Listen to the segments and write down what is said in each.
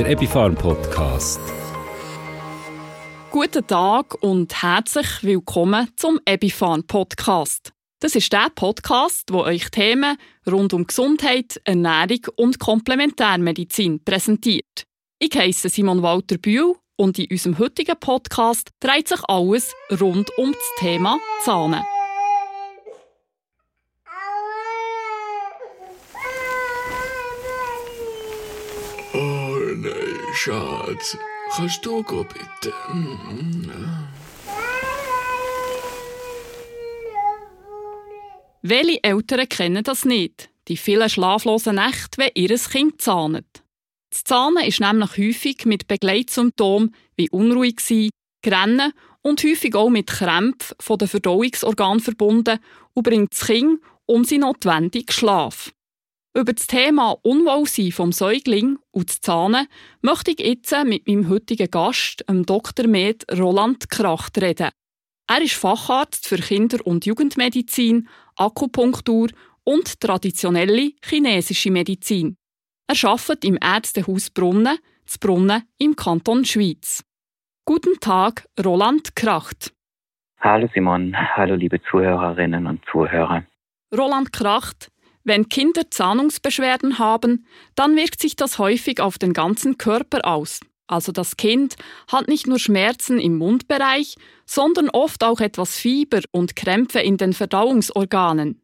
der Epifarm Podcast. Guten Tag und herzlich willkommen zum Epifarm Podcast. Das ist der Podcast, wo euch Themen rund um Gesundheit, Ernährung und Komplementärmedizin präsentiert. Ich heiße Simon Walter Bühl und in unserem heutigen Podcast dreht sich alles rund um das Thema Zahnen. Schatz, kannst du gehen, bitte? Welche Eltern kennen das nicht? Die vielen schlaflosen Nächte, wenn ihr Kind zahnet. Das Zahnen ist nämlich häufig mit Begleitsymptomen wie unruhig sein, Grennen und häufig auch mit Krämpfen von den Verdauungsorganen verbunden und bringt das Kind um sie notwendigen Schlaf. Über das Thema Unwohlsein vom Säugling und das Zahnen möchte ich jetzt mit meinem heutigen Gast, dem Dr. Med Roland Kracht, reden. Er ist Facharzt für Kinder- und Jugendmedizin, Akupunktur und traditionelle chinesische Medizin. Er arbeitet im Ärztehaus Brunnen, zu Brunnen im Kanton Schweiz. Guten Tag, Roland Kracht. Hallo Simon, hallo liebe Zuhörerinnen und Zuhörer. Roland Kracht, wenn Kinder Zahnungsbeschwerden haben, dann wirkt sich das häufig auf den ganzen Körper aus. Also das Kind hat nicht nur Schmerzen im Mundbereich, sondern oft auch etwas Fieber und Krämpfe in den Verdauungsorganen.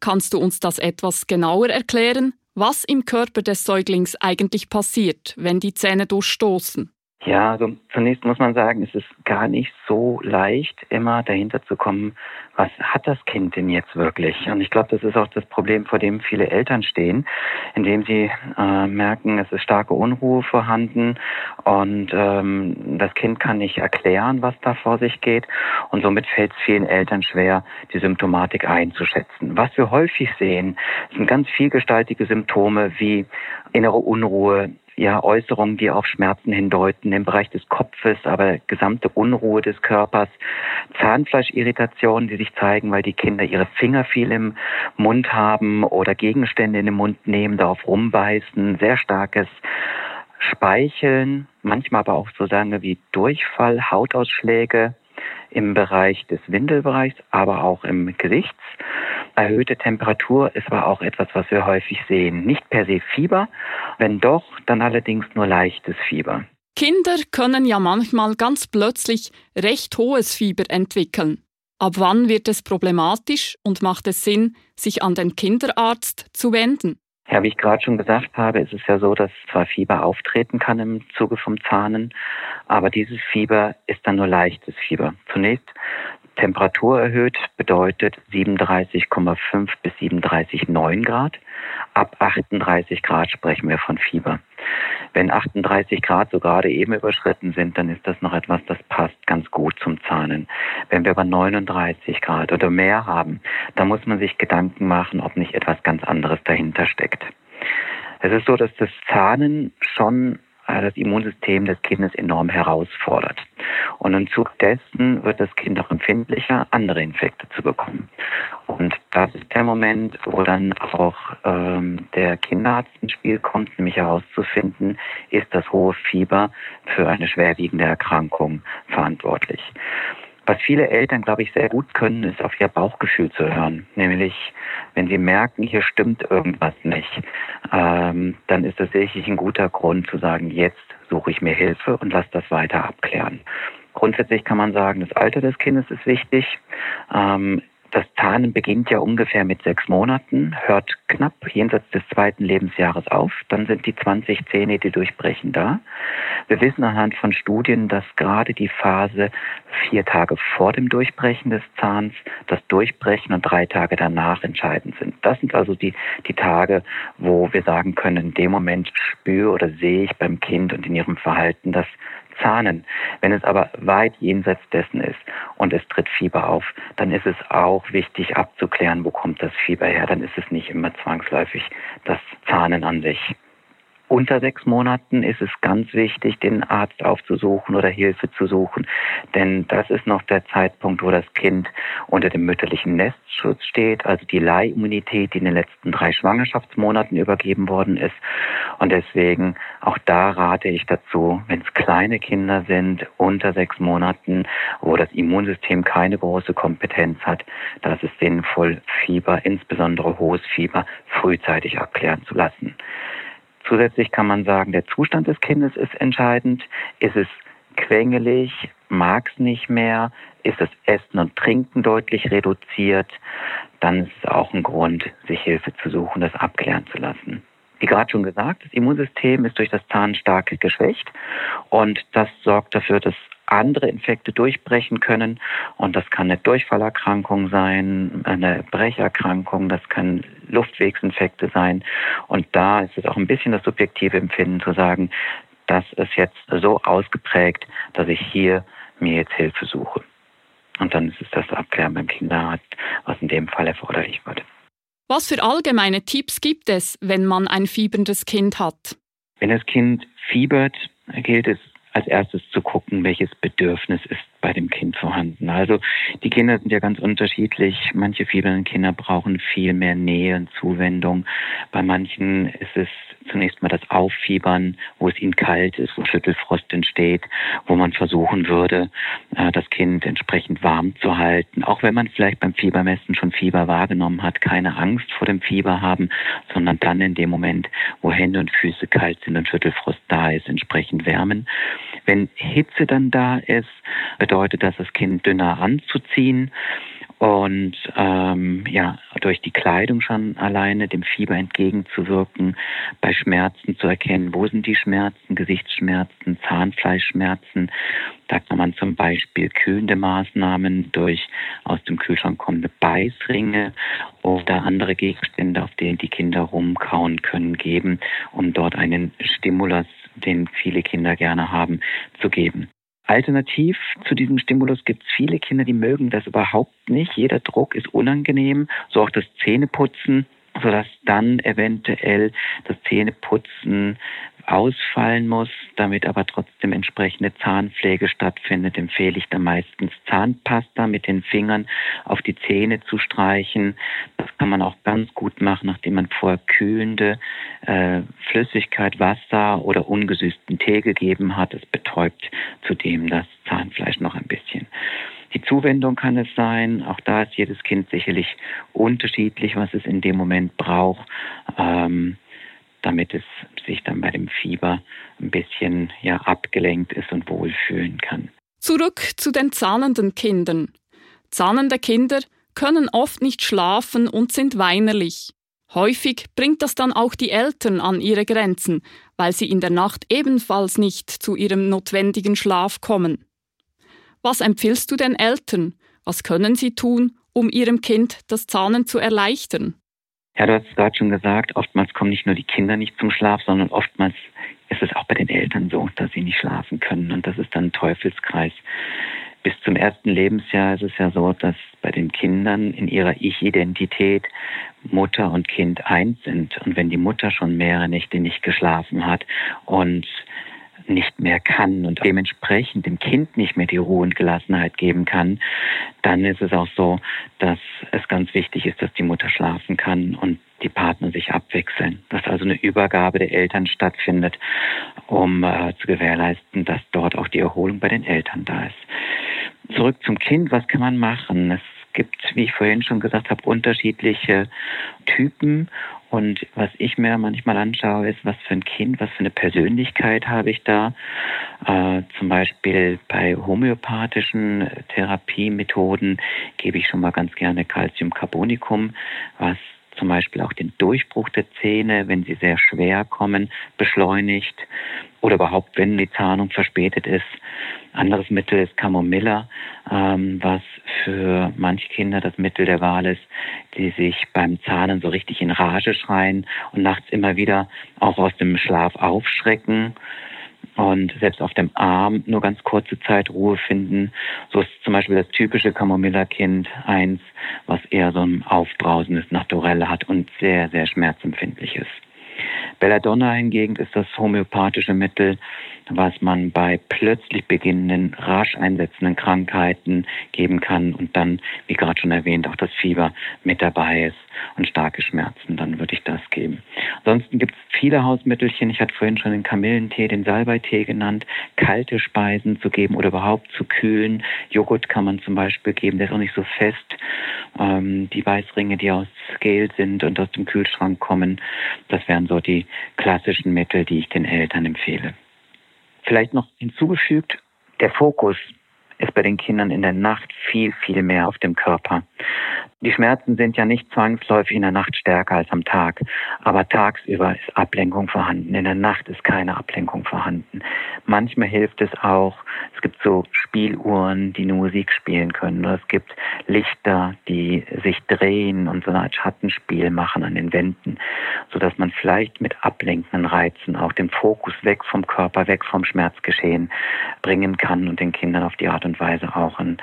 Kannst du uns das etwas genauer erklären, was im Körper des Säuglings eigentlich passiert, wenn die Zähne durchstoßen? Ja, also zunächst muss man sagen, es ist gar nicht so leicht, immer dahinter zu kommen, was hat das Kind denn jetzt wirklich? Und ich glaube, das ist auch das Problem, vor dem viele Eltern stehen, indem sie äh, merken, es ist starke Unruhe vorhanden und ähm, das Kind kann nicht erklären, was da vor sich geht. Und somit fällt es vielen Eltern schwer, die Symptomatik einzuschätzen. Was wir häufig sehen, sind ganz vielgestaltige Symptome wie innere Unruhe, ja, Äußerungen, die auf Schmerzen hindeuten im Bereich des Kopfes, aber gesamte Unruhe des Körpers, Zahnfleischirritationen, die sich zeigen, weil die Kinder ihre Finger viel im Mund haben oder Gegenstände in den Mund nehmen, darauf rumbeißen, sehr starkes Speicheln, manchmal aber auch so Dinge wie Durchfall, Hautausschläge im Bereich des Windelbereichs, aber auch im Gesichts. Erhöhte Temperatur ist aber auch etwas, was wir häufig sehen. Nicht per se Fieber, wenn doch, dann allerdings nur leichtes Fieber. Kinder können ja manchmal ganz plötzlich recht hohes Fieber entwickeln. Ab wann wird es problematisch und macht es Sinn, sich an den Kinderarzt zu wenden? Ja, wie ich gerade schon gesagt habe, ist es ja so, dass zwar Fieber auftreten kann im Zuge vom Zahnen, aber dieses Fieber ist dann nur leichtes Fieber. Zunächst Temperatur erhöht bedeutet 37,5 bis 37,9 Grad. Ab 38 Grad sprechen wir von Fieber. Wenn 38 Grad so gerade eben überschritten sind, dann ist das noch etwas, das passt ganz gut zum Zahnen. Wenn wir aber 39 Grad oder mehr haben, dann muss man sich Gedanken machen, ob nicht etwas ganz anderes dahinter steckt. Es ist so, dass das Zahnen schon das Immunsystem des Kindes enorm herausfordert. Und im Zug dessen wird das Kind auch empfindlicher, andere Infekte zu bekommen. Und das ist der Moment, wo dann auch ähm, der Kinderarzt ins Spiel kommt, nämlich herauszufinden, ist das hohe Fieber für eine schwerwiegende Erkrankung verantwortlich. Was viele Eltern, glaube ich, sehr gut können, ist auf ihr Bauchgefühl zu hören. Nämlich, wenn sie merken, hier stimmt irgendwas nicht, ähm, dann ist das sicherlich ein guter Grund zu sagen, jetzt suche ich mir Hilfe und lasse das weiter abklären. Grundsätzlich kann man sagen, das Alter des Kindes ist wichtig. Ähm, das Zahnen beginnt ja ungefähr mit sechs Monaten, hört knapp jenseits des zweiten Lebensjahres auf. Dann sind die 20 Zähne, die durchbrechen, da. Wir wissen anhand von Studien, dass gerade die Phase vier Tage vor dem Durchbrechen des Zahns, das Durchbrechen und drei Tage danach entscheidend sind. Das sind also die, die Tage, wo wir sagen können, in dem Moment spüre oder sehe ich beim Kind und in ihrem Verhalten, dass Zahnen. Wenn es aber weit jenseits dessen ist und es tritt Fieber auf, dann ist es auch wichtig abzuklären, wo kommt das Fieber her. Dann ist es nicht immer zwangsläufig das Zahnen an sich. Unter sechs Monaten ist es ganz wichtig, den Arzt aufzusuchen oder Hilfe zu suchen, denn das ist noch der Zeitpunkt, wo das Kind unter dem mütterlichen Nestschutz steht, also die Leihimmunität, die in den letzten drei Schwangerschaftsmonaten übergeben worden ist. Und deswegen Auch da rate ich dazu, wenn es kleine Kinder sind, unter sechs Monaten, wo das Immunsystem keine große Kompetenz hat, da ist es sinnvoll, Fieber, insbesondere hohes Fieber, frühzeitig abklären zu lassen. Zusätzlich kann man sagen, der Zustand des Kindes ist entscheidend. Ist es quengelig, mag es nicht mehr, ist das Essen und Trinken deutlich reduziert, dann ist es auch ein Grund, sich Hilfe zu suchen, das abklären zu lassen. Wie gerade schon gesagt, das Immunsystem ist durch das Zahn stark geschwächt und das sorgt dafür, dass andere Infekte durchbrechen können. Und das kann eine Durchfallerkrankung sein, eine Brecherkrankung, das kann Luftwegsinfekte sein. Und da ist es auch ein bisschen das subjektive Empfinden zu sagen, das ist jetzt so ausgeprägt, dass ich hier mir jetzt Hilfe suche. Und dann ist es das Abklären beim Kinderarzt, was in dem Fall erforderlich wird. Was für allgemeine Tipps gibt es, wenn man ein fieberndes Kind hat? Wenn das Kind fiebert, gilt es als erstes zu gucken, welches Bedürfnis ist bei dem Kind vorhanden. Also die Kinder sind ja ganz unterschiedlich. Manche fiebernden Kinder brauchen viel mehr Nähe und Zuwendung. Bei manchen ist es zunächst mal das Auffiebern, wo es ihnen kalt ist, wo Schüttelfrost entsteht, wo man versuchen würde, äh, das Kind entsprechend warm zu halten. Auch wenn man vielleicht beim Fiebermessen schon Fieber wahrgenommen hat, keine Angst vor dem Fieber haben, sondern dann in dem Moment, wo Hände und Füße kalt sind und Schüttelfrost da ist, entsprechend wärmen. Wenn Hitze dann da ist, bedeutet das, das Kind dünner anzuziehen und ähm, ja durch die Kleidung schon alleine dem Fieber entgegenzuwirken, bei Schmerzen zu erkennen, wo sind die Schmerzen, Gesichtsschmerzen, Zahnfleischschmerzen. Da kann man zum Beispiel kühlende Maßnahmen durch aus dem Kühlschrank kommende Beißringe oder andere Gegenstände, auf denen die Kinder rumkauen können, geben, um dort einen Stimulus, den viele Kinder gerne haben, zu geben. Alternativ zu diesem Stimulus gibt es viele Kinder, die mögen das überhaupt nicht. Jeder Druck ist unangenehm, so auch das Zähneputzen, sodass dann eventuell das Zähneputzen ausfallen muss, damit aber trotzdem entsprechende Zahnpflege stattfindet, empfehle ich da meistens Zahnpasta mit den Fingern auf die Zähne zu streichen. Das kann man auch ganz gut machen, nachdem man vorher kühlende äh, Flüssigkeit, Wasser oder ungesüßten Tee gegeben hat. Es betäubt zudem das Zahnfleisch noch ein bisschen. Die Zuwendung kann es sein. Auch da ist jedes Kind sicherlich unterschiedlich, was es in dem Moment braucht. Ähm, damit es sich dann bei dem Fieber ein bisschen ja, abgelenkt ist und wohlfühlen kann. Zurück zu den zahnenden Kindern. Zahnende Kinder können oft nicht schlafen und sind weinerlich. Häufig bringt das dann auch die Eltern an ihre Grenzen, weil sie in der Nacht ebenfalls nicht zu ihrem notwendigen Schlaf kommen. Was empfiehlst du den Eltern? Was können sie tun, um ihrem Kind das Zahnen zu erleichtern? Ja, du hast es gerade schon gesagt, oftmals kommen nicht nur die Kinder nicht zum Schlaf, sondern oftmals ist es auch bei den Eltern so, dass sie nicht schlafen können. Und das ist dann ein Teufelskreis. Bis zum ersten Lebensjahr ist es ja so, dass bei den Kindern in ihrer Ich-Identität Mutter und Kind eins sind. Und wenn die Mutter schon mehrere Nächte nicht geschlafen hat und nicht mehr kann und dementsprechend dem Kind nicht mehr die Ruhe und Gelassenheit geben kann, dann ist es auch so, dass es ganz wichtig ist, dass die Mutter schlafen kann und die Partner sich abwechseln, dass also eine Übergabe der Eltern stattfindet, um äh, zu gewährleisten, dass dort auch die Erholung bei den Eltern da ist. Zurück zum Kind, was kann man machen? Es gibt, wie ich vorhin schon gesagt habe, unterschiedliche Typen und was ich mir manchmal anschaue, ist, was für ein Kind, was für eine Persönlichkeit habe ich da. Äh, zum Beispiel bei homöopathischen Therapiemethoden gebe ich schon mal ganz gerne Calciumcarbonicum, was zum Beispiel auch den Durchbruch der Zähne, wenn sie sehr schwer kommen, beschleunigt oder überhaupt, wenn die Zahnung verspätet ist. Anderes Mittel ist Camomilla, ähm, was für manche Kinder das Mittel der Wahl ist, die sich beim Zahnen so richtig in Rage schreien und nachts immer wieder auch aus dem Schlaf aufschrecken und selbst auf dem Arm nur ganz kurze Zeit Ruhe finden. So ist zum Beispiel das typische Camomilla-Kind eins, was eher so ein aufbrausendes Naturell hat und sehr, sehr schmerzempfindlich ist. Belladonna hingegen ist das homöopathische Mittel, was man bei plötzlich beginnenden, rasch einsetzenden Krankheiten geben kann und dann, wie gerade schon erwähnt, auch das Fieber mit dabei ist und starke Schmerzen, dann würde ich das geben. Ansonsten gibt es viele Hausmittelchen. Ich hatte vorhin schon den Kamillentee, den Salbeitee genannt, kalte Speisen zu geben oder überhaupt zu kühlen. Joghurt kann man zum Beispiel geben, der ist auch nicht so fest. Ähm, die Weißringe, die aus Gel sind und aus dem Kühlschrank kommen, das wären so die klassischen Mittel, die ich den Eltern empfehle. Vielleicht noch hinzugefügt, der Fokus ist bei den Kindern in der Nacht viel, viel mehr auf dem Körper. Die Schmerzen sind ja nicht zwangsläufig in der Nacht stärker als am Tag, aber tagsüber ist Ablenkung vorhanden. In der Nacht ist keine Ablenkung vorhanden. Manchmal hilft es auch, es gibt so Spieluhren, die eine Musik spielen können, oder es gibt Lichter, die sich drehen und so eine Art Schattenspiel machen an den Wänden, sodass man vielleicht mit ablenkenden Reizen auch den Fokus weg vom Körper, weg vom Schmerzgeschehen bringen kann und den Kindern auf die Art und Weise auch in,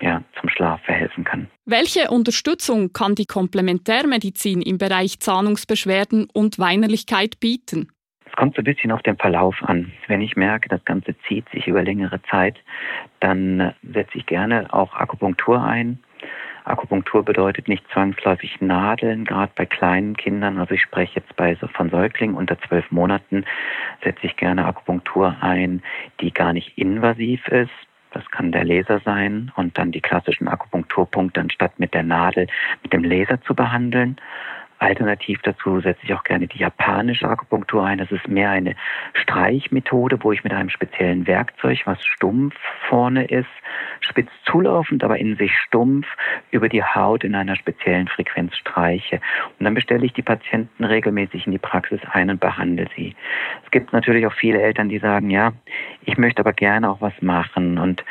ja, zum Schlaf verhelfen kann. Welche Unterstützung kann die Komplementärmedizin im Bereich Zahnungsbeschwerden und Weinerlichkeit bieten? Es kommt so ein bisschen auf den Verlauf an. Wenn ich merke, das Ganze zieht sich über längere Zeit, dann äh, setze ich gerne auch Akupunktur ein. Akupunktur bedeutet nicht zwangsläufig Nadeln, gerade bei kleinen Kindern. Also ich spreche jetzt bei von Säuglingen unter zwölf Monaten, setze ich gerne Akupunktur ein, die gar nicht invasiv ist, das kann der Laser sein und dann die klassischen Akupunkturpunkte anstatt mit der Nadel mit dem Laser zu behandeln. Alternativ dazu setze ich auch gerne die japanische Akupunktur ein. Das ist mehr eine Streichmethode, wo ich mit einem speziellen Werkzeug, was stumpf vorne ist, spitz zulaufend, aber in sich stumpf über die Haut in einer speziellen Frequenz streiche. Und dann bestelle ich die Patienten regelmäßig in die Praxis ein und behandle sie. Es gibt natürlich auch viele Eltern, die sagen, ja, ich möchte aber gerne auch was machen. Und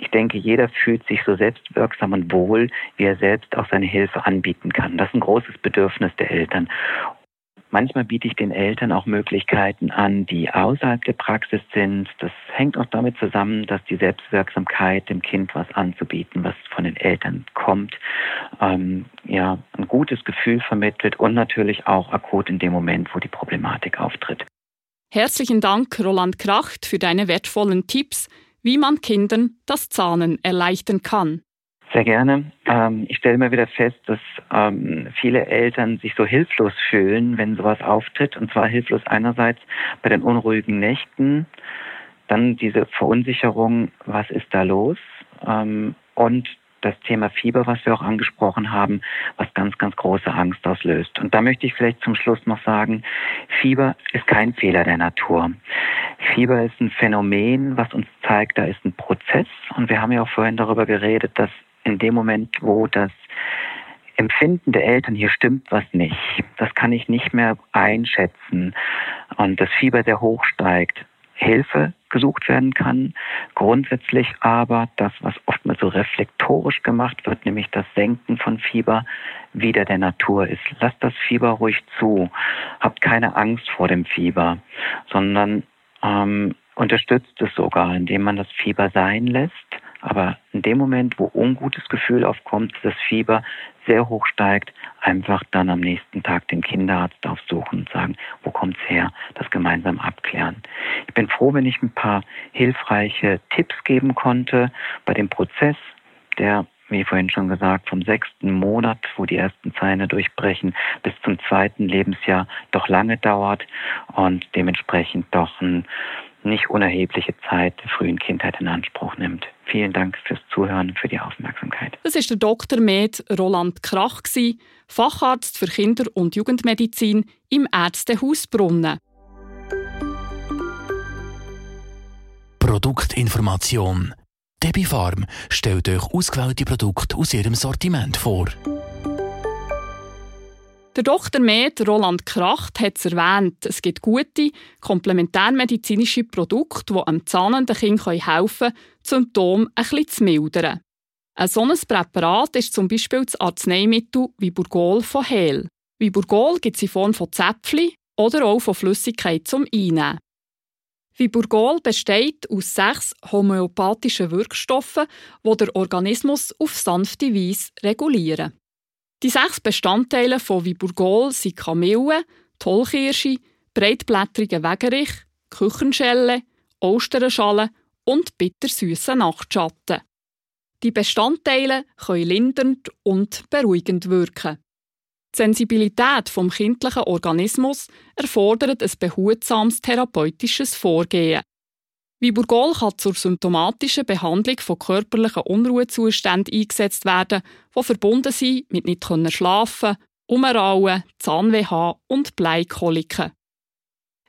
ich denke, jeder fühlt sich so selbstwirksam und wohl, wie er selbst auch seine Hilfe anbieten kann. Das ist ein großes Bedürfnis der Eltern. Manchmal biete ich den Eltern auch Möglichkeiten an, die außerhalb der Praxis sind. Das hängt auch damit zusammen, dass die Selbstwirksamkeit dem Kind was anzubieten, was von den Eltern kommt, ähm, ja, ein gutes Gefühl vermittelt und natürlich auch akut in dem Moment, wo die Problematik auftritt. Herzlichen Dank, Roland Kracht, für deine wertvollen Tipps, wie man Kindern das Zahnen erleichtern kann. Sehr gerne. Ähm, ich stelle immer wieder fest, dass ähm, viele Eltern sich so hilflos fühlen, wenn sowas auftritt. Und zwar hilflos einerseits bei den unruhigen Nächten, dann diese Verunsicherung, was ist da los? Ähm, und das Thema Fieber, was wir auch angesprochen haben, was ganz, ganz große Angst auslöst. Und da möchte ich vielleicht zum Schluss noch sagen, Fieber ist kein Fehler der Natur. Fieber ist ein Phänomen, was uns zeigt, da ist ein Prozess. Und wir haben ja auch vorhin darüber geredet, dass in dem Moment, wo das Empfinden der Eltern, hier stimmt was nicht, das kann ich nicht mehr einschätzen und das Fieber sehr hoch steigt, Hilfe gesucht werden kann. Grundsätzlich aber das, was oftmals so reflektorisch gemacht wird, nämlich das Senken von Fieber, wieder der Natur ist. Lasst das Fieber ruhig zu. Habt keine Angst vor dem Fieber, sondern ähm, unterstützt es sogar, indem man das Fieber sein lässt aber in dem Moment, wo ungutes Gefühl aufkommt, das Fieber sehr hoch steigt, einfach dann am nächsten Tag den Kinderarzt aufsuchen und sagen, wo kommt's her, das gemeinsam abklären. Ich bin froh, wenn ich ein paar hilfreiche Tipps geben konnte bei dem Prozess, der wie vorhin schon gesagt, vom sechsten Monat, wo die ersten Zähne durchbrechen, bis zum zweiten Lebensjahr doch lange dauert und dementsprechend doch ein nicht unerhebliche Zeit der frühen Kindheit in Anspruch nimmt. Vielen Dank fürs Zuhören und für die Aufmerksamkeit. Das ist der Dr. Med Roland Krach, Facharzt für Kinder- und Jugendmedizin im Ärztehaus Brunnen. Produktinformation. Debbie Farm stellt euch ausgewählte Produkte aus ihrem Sortiment vor. Der Dr. Med Roland Kracht hat es erwähnt, es gibt gute komplementärmedizinische Produkte, die einem zahnenden Kind helfen können, Symptome ein bisschen zu mildern. Ein solches Präparat ist zum Beispiel das Arzneimittel Viburgol von Hehl. Viburgol gibt es in Form von Zäpfchen oder auch von Flüssigkeit zum Einnehmen. Viburgol besteht aus sechs homöopathischen Wirkstoffen, die der Organismus auf sanfte Weise regulieren. Die sechs Bestandteile von Viburgol sind Kamille, Tollkirsche, breitblättriger Wegerich, Küchenschelle, Osterenschale und bittersüßer Nachtschatten. Die Bestandteile können lindernd und beruhigend wirken. Die Sensibilität vom kindlichen Organismus erfordert ein behutsames therapeutisches Vorgehen. Viburgol kann zur symptomatischen Behandlung von körperlichen Unruhezuständen eingesetzt werden, die verbunden sind mit nicht schlafen, Umrauen, Zahnweh und Bleikoliken.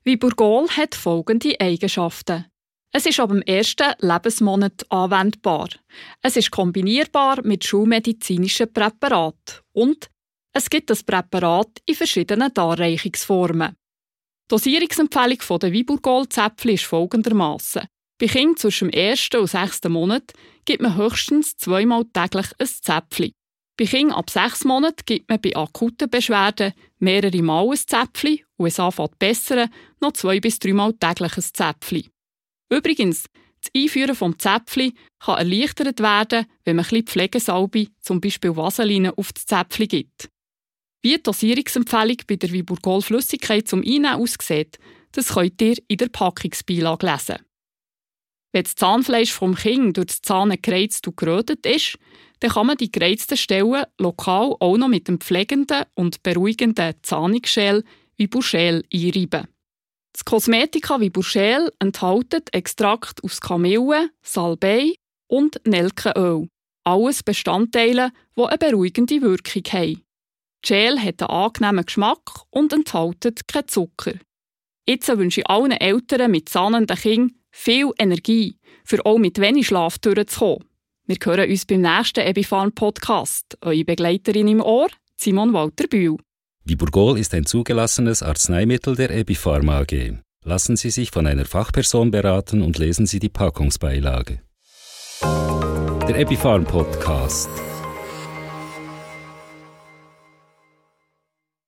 Viburgol hat folgende Eigenschaften. Es ist ab dem ersten Lebensmonat anwendbar. Es ist kombinierbar mit schulmedizinischen Präparaten und es gibt das Präparat in verschiedenen Darreichungsformen. Die Dosierungsempfehlung der Viburgol-Zäpfchen ist folgendermaßen: Bei Kindern zwischen dem ersten und sechsten Monat gibt man höchstens zweimal täglich ein Zäpfchen. Bei Kindern ab sechs Monaten gibt man bei akuten Beschwerden mehrere Mal ein Zäpfchen und es anfängt besser, noch zwei bis dreimal täglich ein Zäpfchen. Übrigens, das Einführen des Zäpfchen kann erleichtert werden, wenn man ein Pflegesalbe, zum Beispiel Vaseline, auf das Zäpfchen gibt. Wie die Dosierungsempfehlung bei der Viburgol Flüssigkeit zum Einnehmen aussieht, das könnt ihr in der Packungsbeilage lesen. Wenn das Zahnfleisch vom Kind durch das Zahn gereizt und gerötet ist, dann kann man die gereizten Stellen lokal auch noch mit dem pflegenden und beruhigenden Zahnungsschäl wie Bouchel einreiben. Das Kosmetika wie Bouchel enthält Extrakt aus Kamille, Salbei und Nelkenöl. Alles Bestandteile, die eine beruhigende Wirkung haben. Gel hat einen angenehmen Geschmack und enthält keinen Zucker. Jetzt wünsche ich allen Eltern mit zahnenden Kindern viel Energie, für auch mit wenig Schlaf durchzukommen. Wir hören uns beim nächsten Ebifarm Podcast. Eure Begleiterin im Ohr, Simon Walter Bühl. Viburgol ist ein zugelassenes Arzneimittel der Epipharm AG. Lassen Sie sich von einer Fachperson beraten und lesen Sie die Packungsbeilage. Der Epipharm Podcast.